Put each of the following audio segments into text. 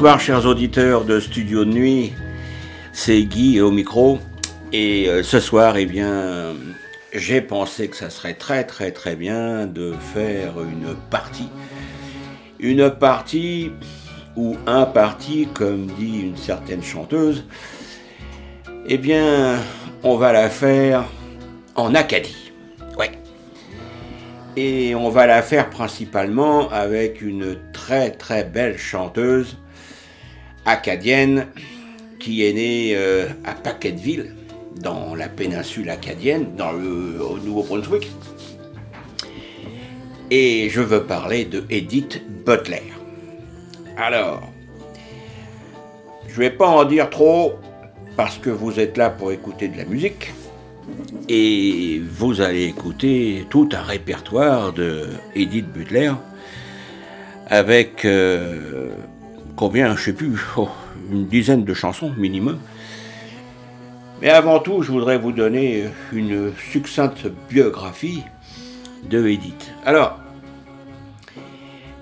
Bonsoir chers auditeurs de Studio de Nuit, c'est Guy au micro et euh, ce soir eh bien j'ai pensé que ça serait très très très bien de faire une partie. Une partie ou un parti comme dit une certaine chanteuse, eh bien on va la faire en Acadie. Ouais. Et on va la faire principalement avec une très très belle chanteuse acadienne qui est née euh, à Paquetteville, dans la péninsule acadienne, dans le Nouveau-Brunswick. Et je veux parler de Edith Butler. Alors, je vais pas en dire trop parce que vous êtes là pour écouter de la musique et vous allez écouter tout un répertoire de Edith Butler avec euh, combien, je sais plus, oh, une dizaine de chansons minimum. Mais avant tout, je voudrais vous donner une succincte biographie de Edith. Alors,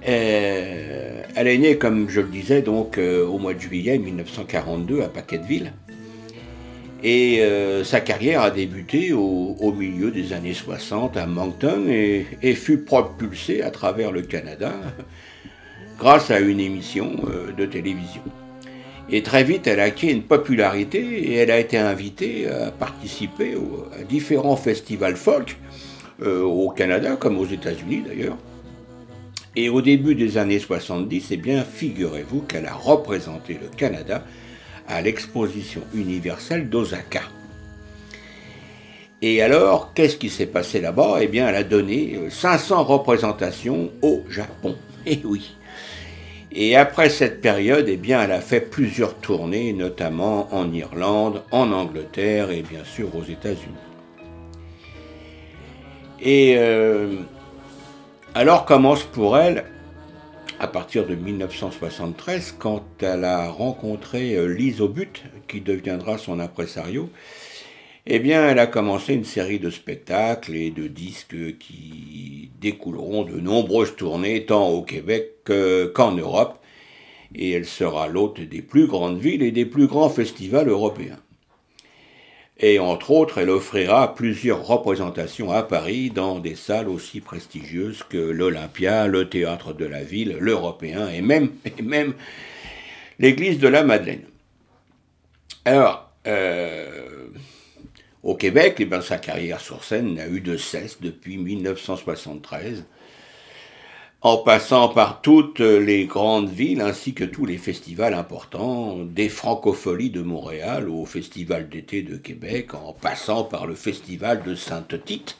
euh, elle est née, comme je le disais, donc euh, au mois de juillet 1942 à Paquetteville. Et euh, sa carrière a débuté au, milieu des années 60 à Moncton et, et, fut propulsée à travers le Canada grâce à une émission euh, de télévision. Et très vite, elle a acquis une popularité et elle a été invitée à participer à différents festivals folk, euh, au Canada comme aux États-Unis d'ailleurs. Et au début des années 70, eh bien, figurez-vous qu'elle a représenté le Canada à l'exposition universelle d'Osaka. Et alors, qu'est-ce qui s'est passé là-bas? Eh bien, elle a donné 500 représentations au Japon. Et eh oui. Et après cette période, eh elle a fait plusieurs tournées, notamment en Irlande, en Angleterre et bien sûr aux États-Unis. Et euh, alors commence pour elle, à partir de 1973, quand elle a rencontré euh, Lise Obut, qui deviendra son impresario, eh bien, elle a commencé une série de spectacles et de disques qui découleront de nombreuses tournées, tant au Québec qu'en Europe, et elle sera l'hôte des plus grandes villes et des plus grands festivals européens. Et entre autres, elle offrira plusieurs représentations à Paris dans des salles aussi prestigieuses que l'Olympia, le Théâtre de la Ville, l'Européen et même, l'église de la Madeleine. Alors, euh, au Québec, eh bien, sa carrière sur scène n'a eu de cesse depuis 1973, en passant par toutes les grandes villes ainsi que tous les festivals importants, des francopholies de Montréal au Festival d'été de Québec, en passant par le Festival de Sainte-Tite.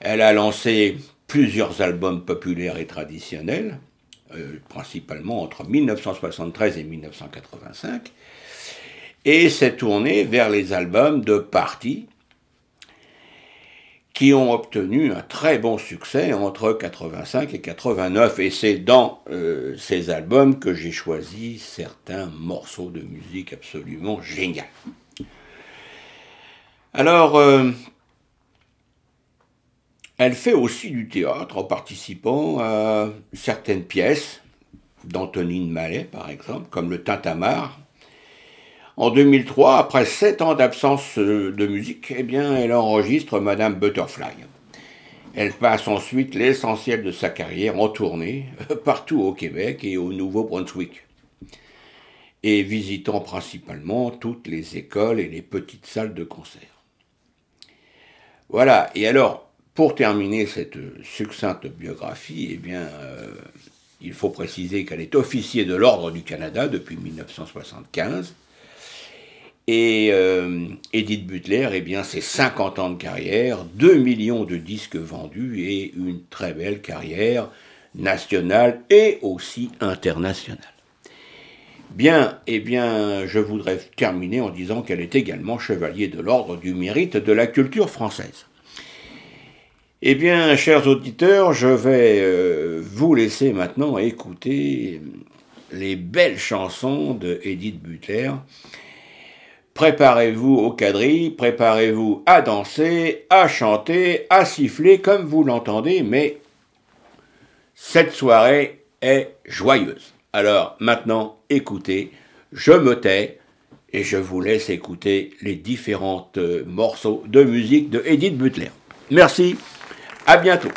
Elle a lancé plusieurs albums populaires et traditionnels, euh, principalement entre 1973 et 1985 et s'est tourné vers les albums de party qui ont obtenu un très bon succès entre 85 et 89 et c'est dans euh, ces albums que j'ai choisi certains morceaux de musique absolument géniaux. Alors, euh, elle fait aussi du théâtre en participant à certaines pièces d'Antonine Mallet, par exemple, comme le Tintamarre, en 2003, après sept ans d'absence euh, de musique, eh bien, elle enregistre Madame Butterfly. Elle passe ensuite l'essentiel de sa carrière en tournée, partout au Québec et au Nouveau-Brunswick, et visitant principalement toutes les écoles et les petites salles de concert. Voilà, et alors, pour terminer cette succincte biographie, eh bien, euh, il faut préciser qu'elle est officier de l'Ordre du Canada depuis 1975 et euh, Edith Butler, eh bien, c'est 50 ans de carrière, 2 millions de disques vendus et une très belle carrière nationale et aussi internationale. Bien, eh bien, je voudrais terminer en disant qu'elle est également chevalier de l'ordre du mérite de la culture française. Eh bien, chers auditeurs, je vais euh, vous laisser maintenant écouter les belles chansons de Butler. Préparez-vous au quadrille, préparez-vous à danser, à chanter, à siffler comme vous l'entendez, mais cette soirée est joyeuse. Alors maintenant, écoutez, je me tais et je vous laisse écouter les différents euh, morceaux de musique de Edith Butler. Merci, à bientôt.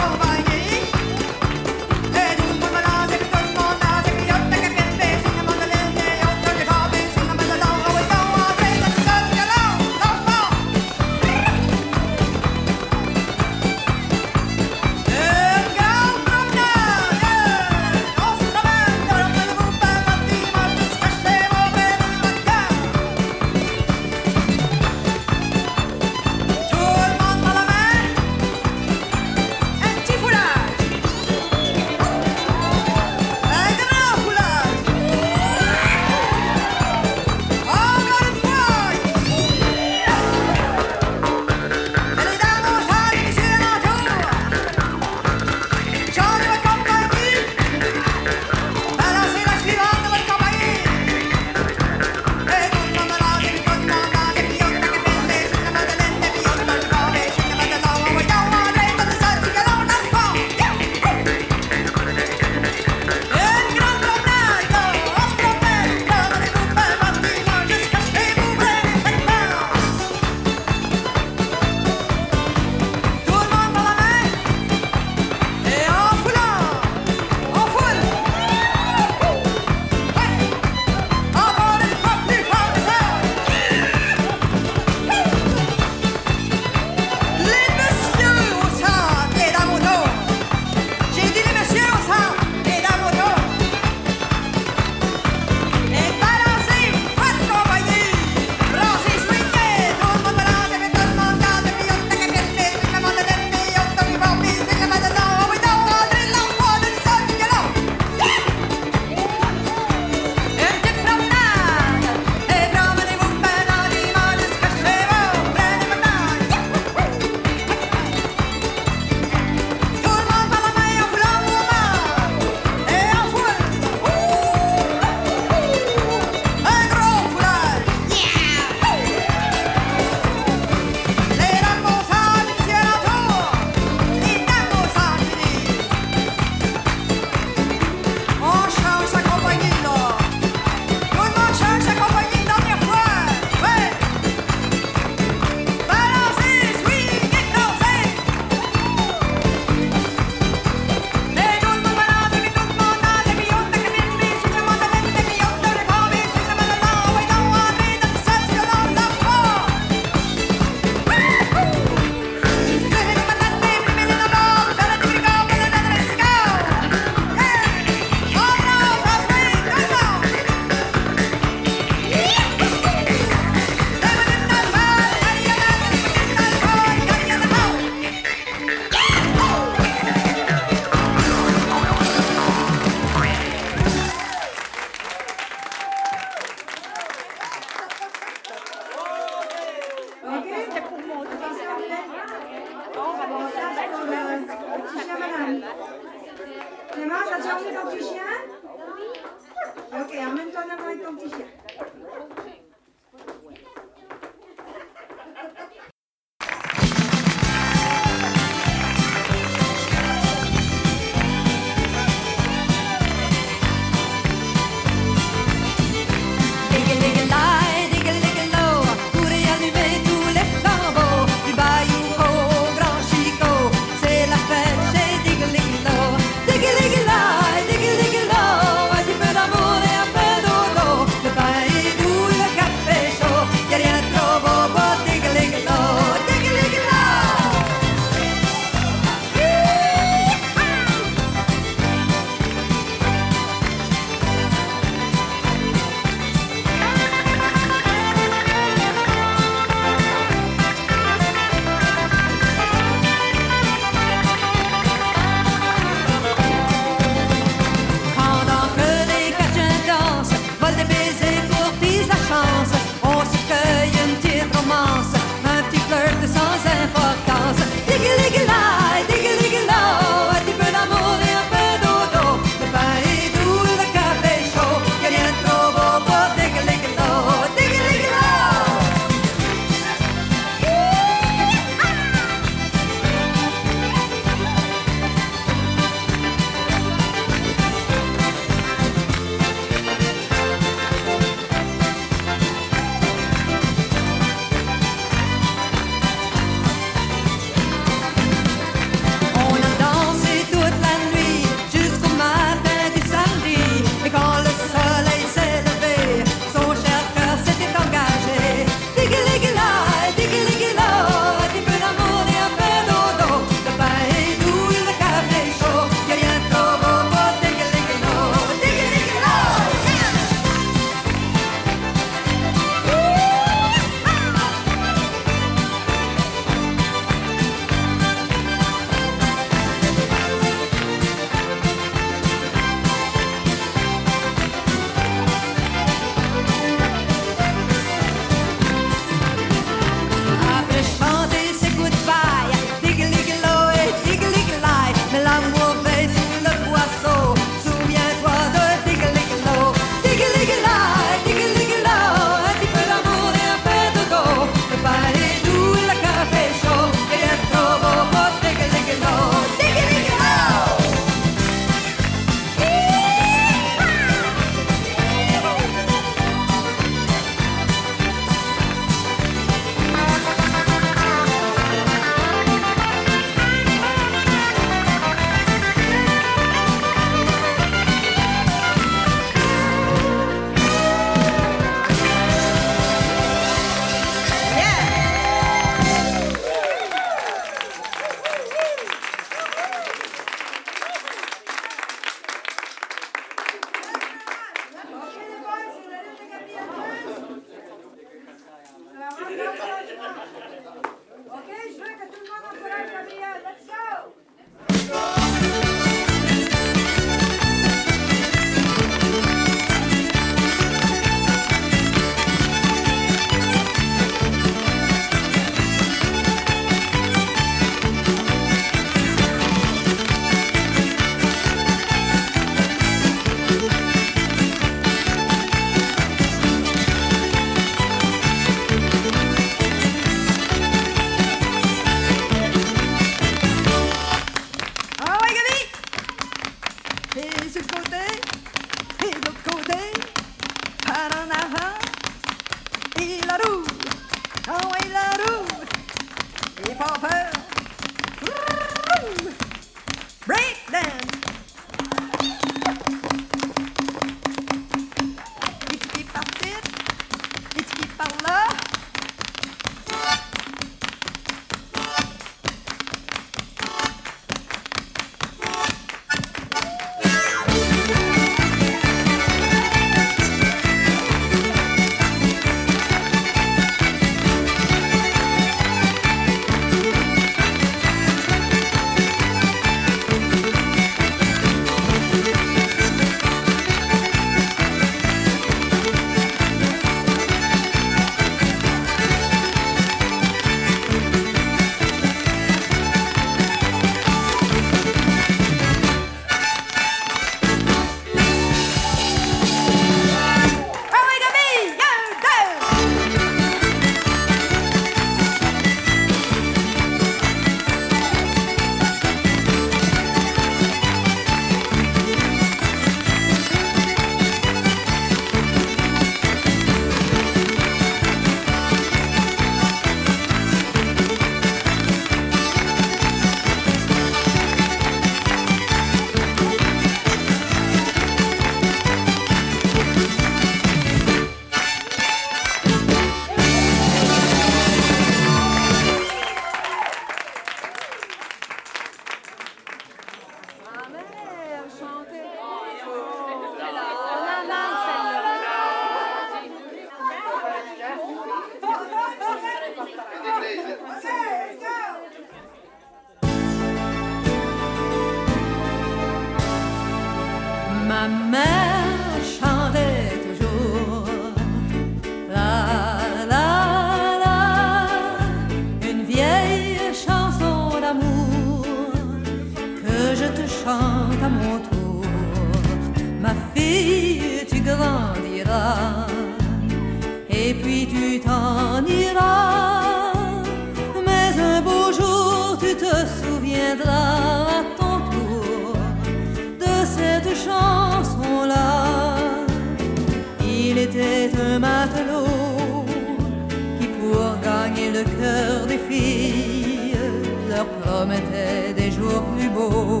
promettait des jours plus beaux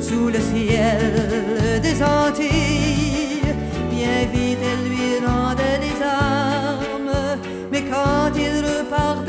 sous le ciel des Antilles. Bien vite, elle lui rendait des armes, mais quand il repart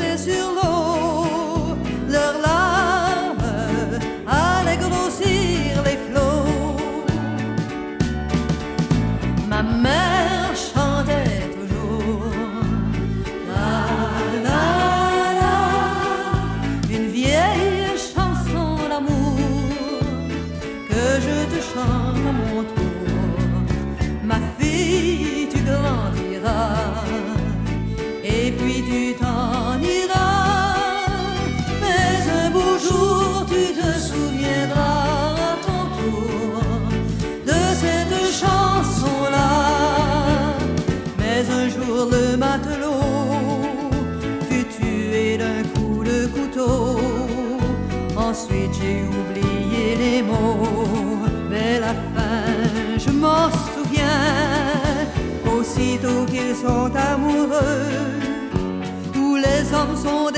j'ai oublié les mots, mais la fin, je m'en souviens. Aussitôt qu'ils sont amoureux, tous les hommes sont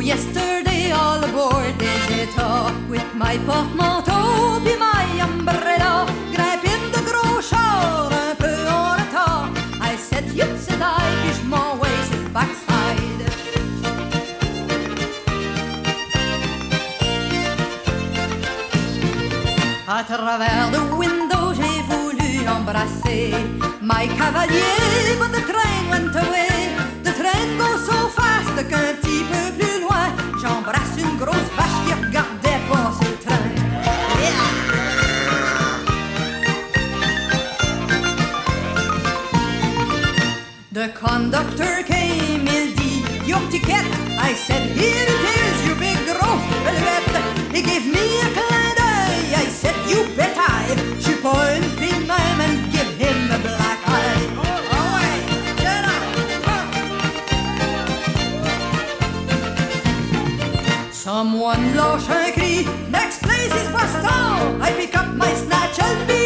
yesterday all aboard the Deseta with my portmanteau be my umbrella. Grimpe in de gros char un peu en retard. I said, yup, said I, puis je m'envoie sur le backside. À travers le window, j'ai voulu embrasser my cavalier, but the train went away. The train goes so fast qu'un I said, here it is, you big gros velvet. He gave me a clin d'œil. I said, you bet I. Suis pas une fille and give him a black eye. Oh, ouais, get up. Someone lâche un cri, next place is Boston. I pick up my snatch, I'll be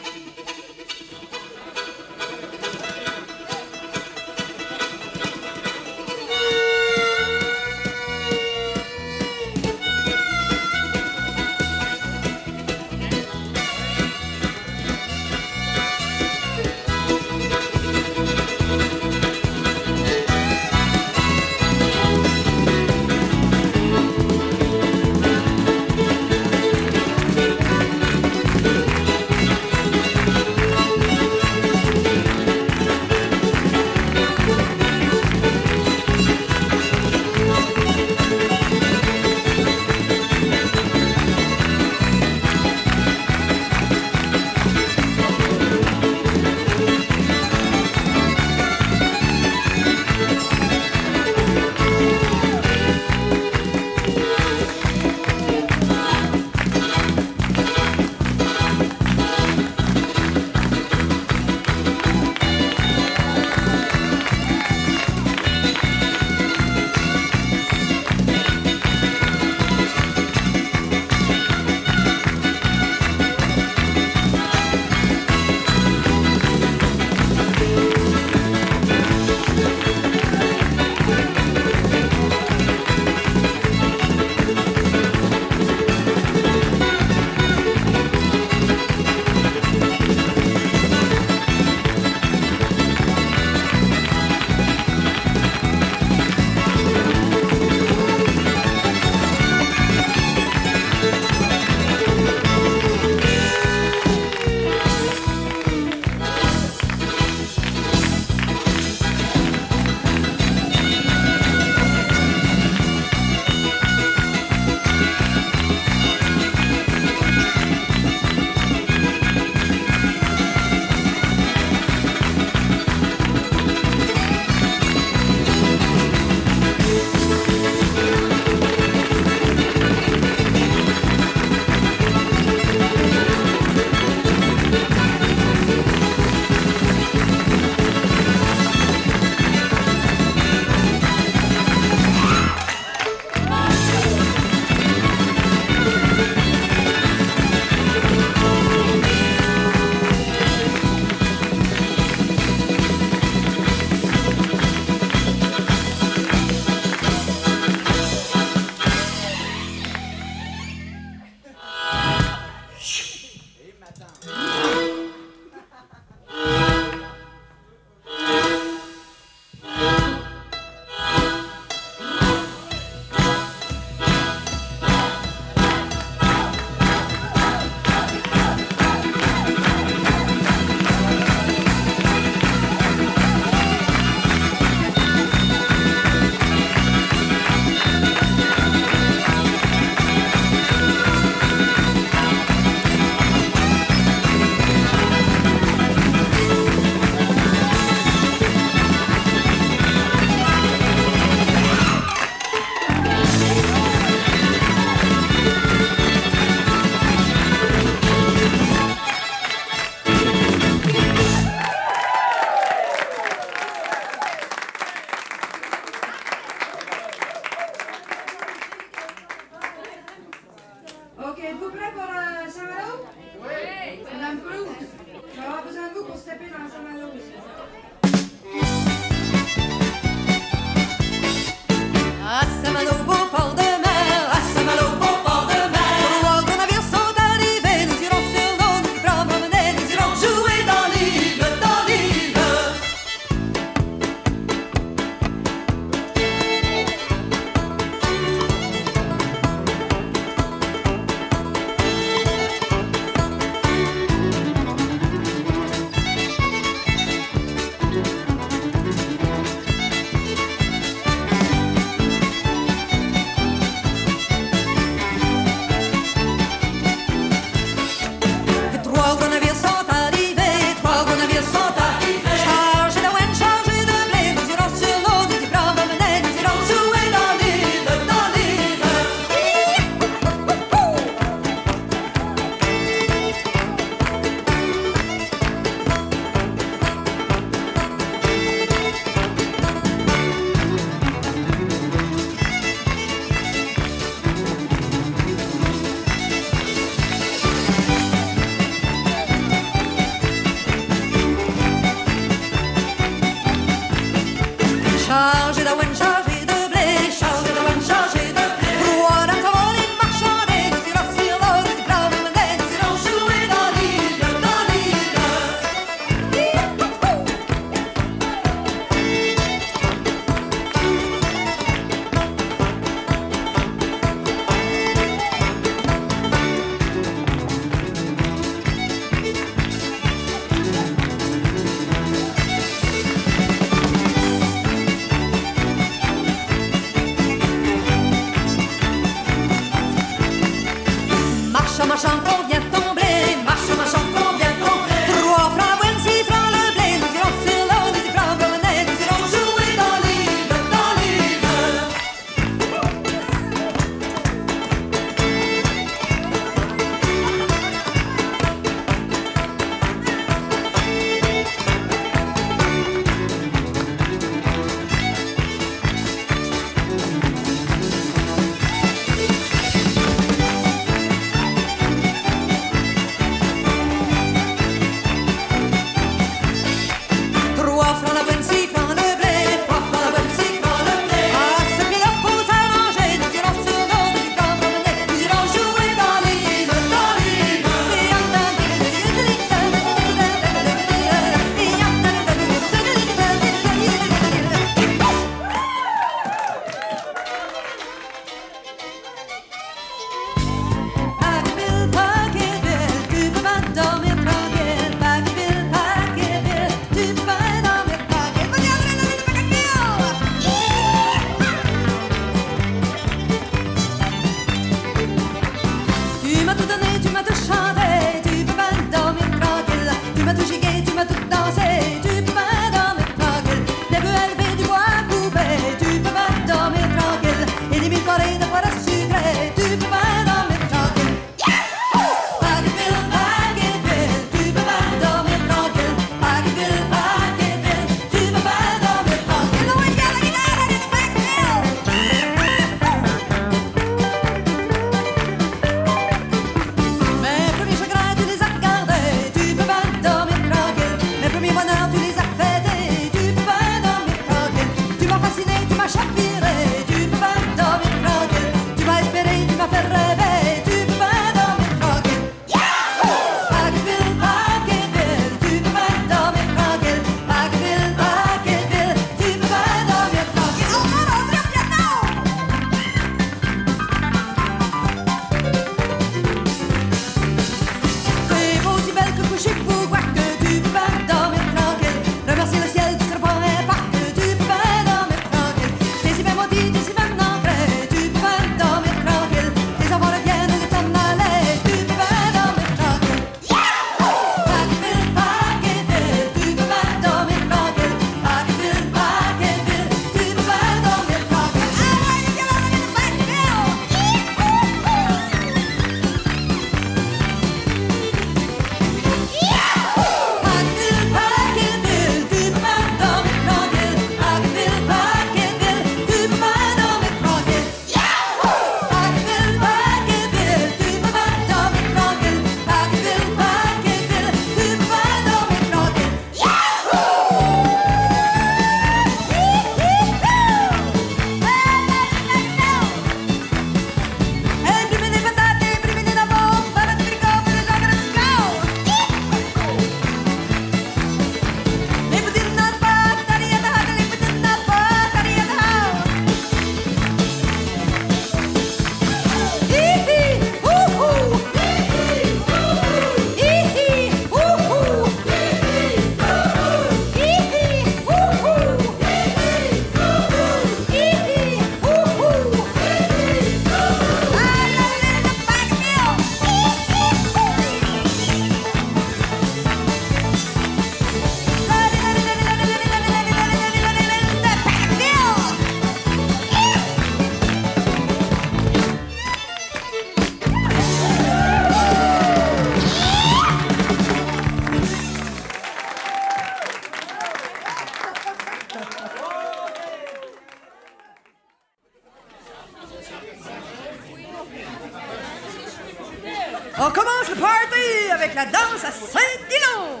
On commence le party avec la danse à Saint-Dillon!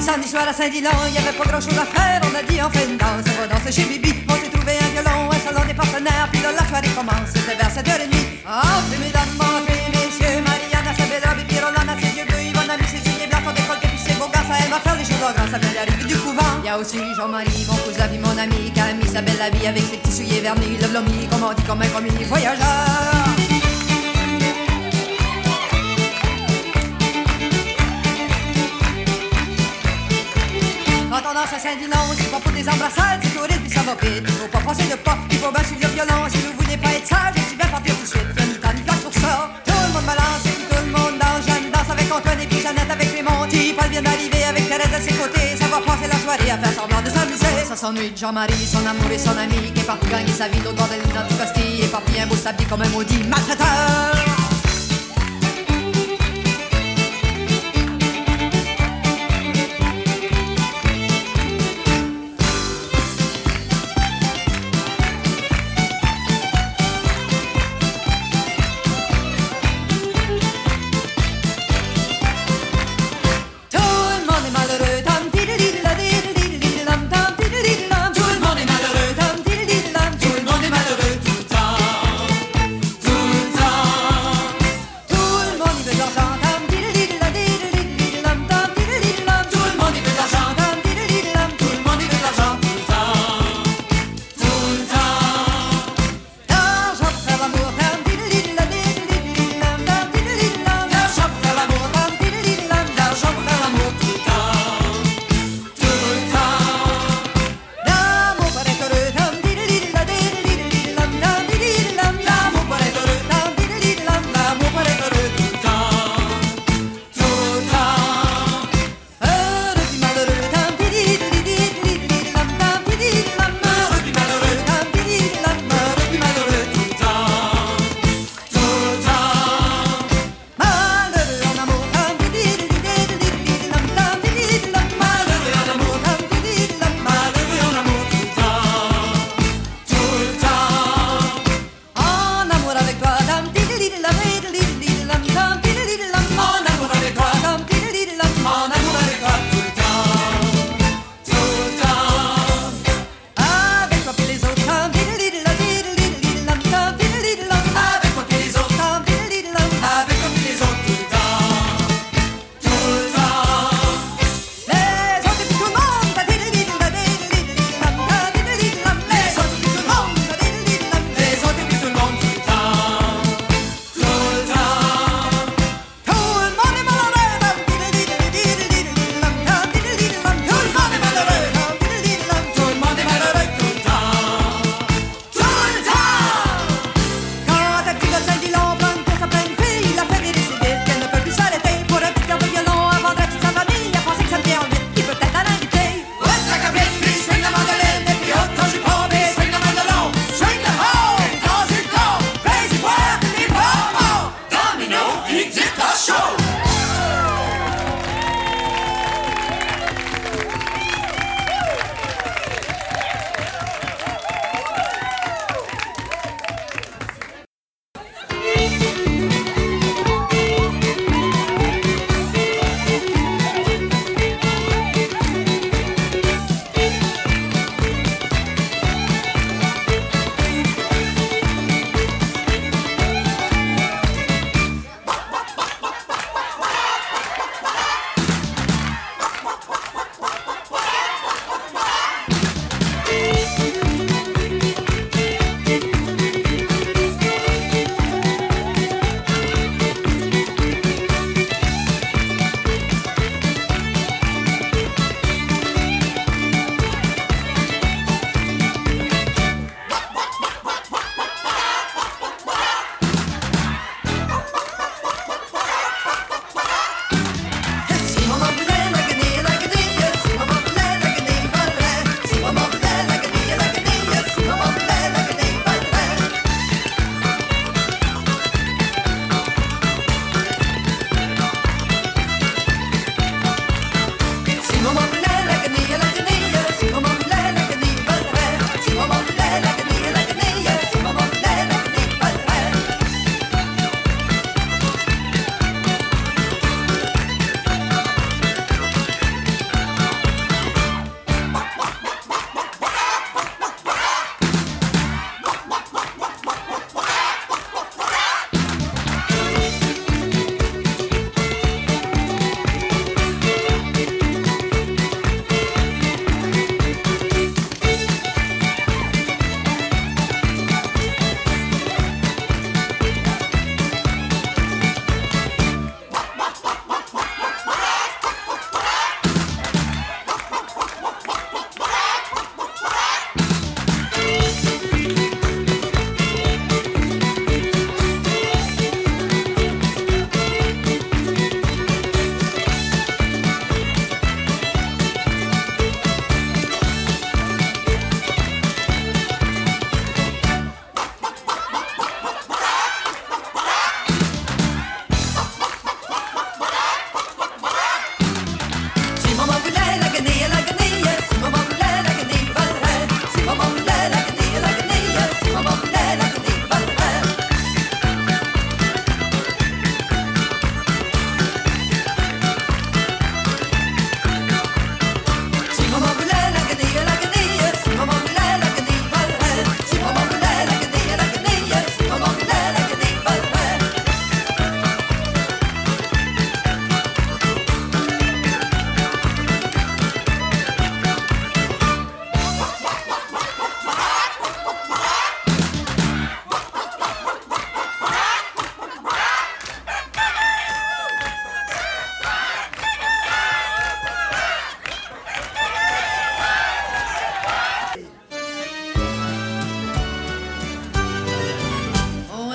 Samedi soir à Saint-Dillon, il n'y avait pas grand chose à faire. On a dit on fait une danse, on va danser chez Bibi. On s'est trouvé un violon, un salon des partenaires. Puis là, la soirée commence, c'était vers 7h30. Oh, mesdames, mesdames, messieurs, Mariana, Sabedra, Bibi, Rolanda, c'est Dieu, Yvonne, ça vient d'arriver du couvent. Y a aussi Jean-Marie, mon cousin, puis mon ami, mis sa belle habille avec ses petits souliers vernis. Le blomi, comme on dit, comme un commis voyageur. Quand on danse à Saint-Dilon, c'est pas pour des embrassades, c'est courir puis ça va vite. Il faut pas passer de pas, il faut bien suivre le violon. Si vous voulez pas être sage, je suis bien partir tout de suite. Y'a ni place pour ça. Tout le monde balance tout le monde danse. Jeanne danse avec Antoine et puis Jeannette avec les Monty. Paul vient d'arriver à va passer la soirée à faire semblant de s'amuser. Ça s'ennuie Jean-Marie, son amour et son ami. Qui est parti gagner sa vie l'autre bord de l'île d'Anticosti. Et parti un beau s'habiller comme un maudit maltraiteur.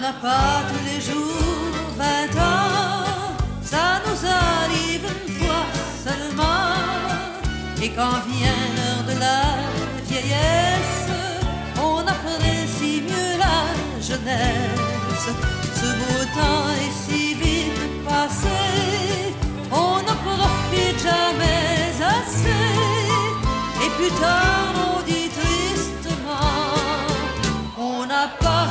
n'a pas tous les jours 20 ans, ça nous arrive une fois seulement. Et quand vient l'heure de la vieillesse, on apprécie mieux la jeunesse. Ce beau temps est si vite passé, on ne profite jamais assez. Et plus tard, on dit tristement, on n'a pas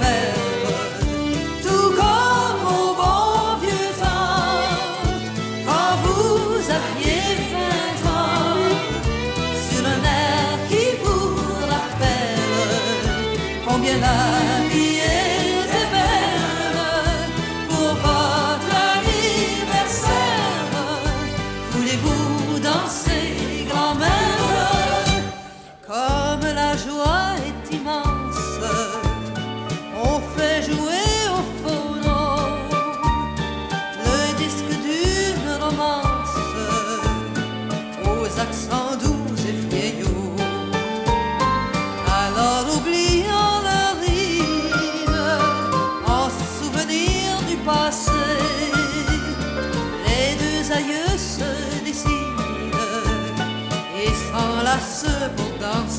père. 712 et. Alors oublions la rime en souvenir du passé. Les deux aïeux se décident et s'enlacent pour danser.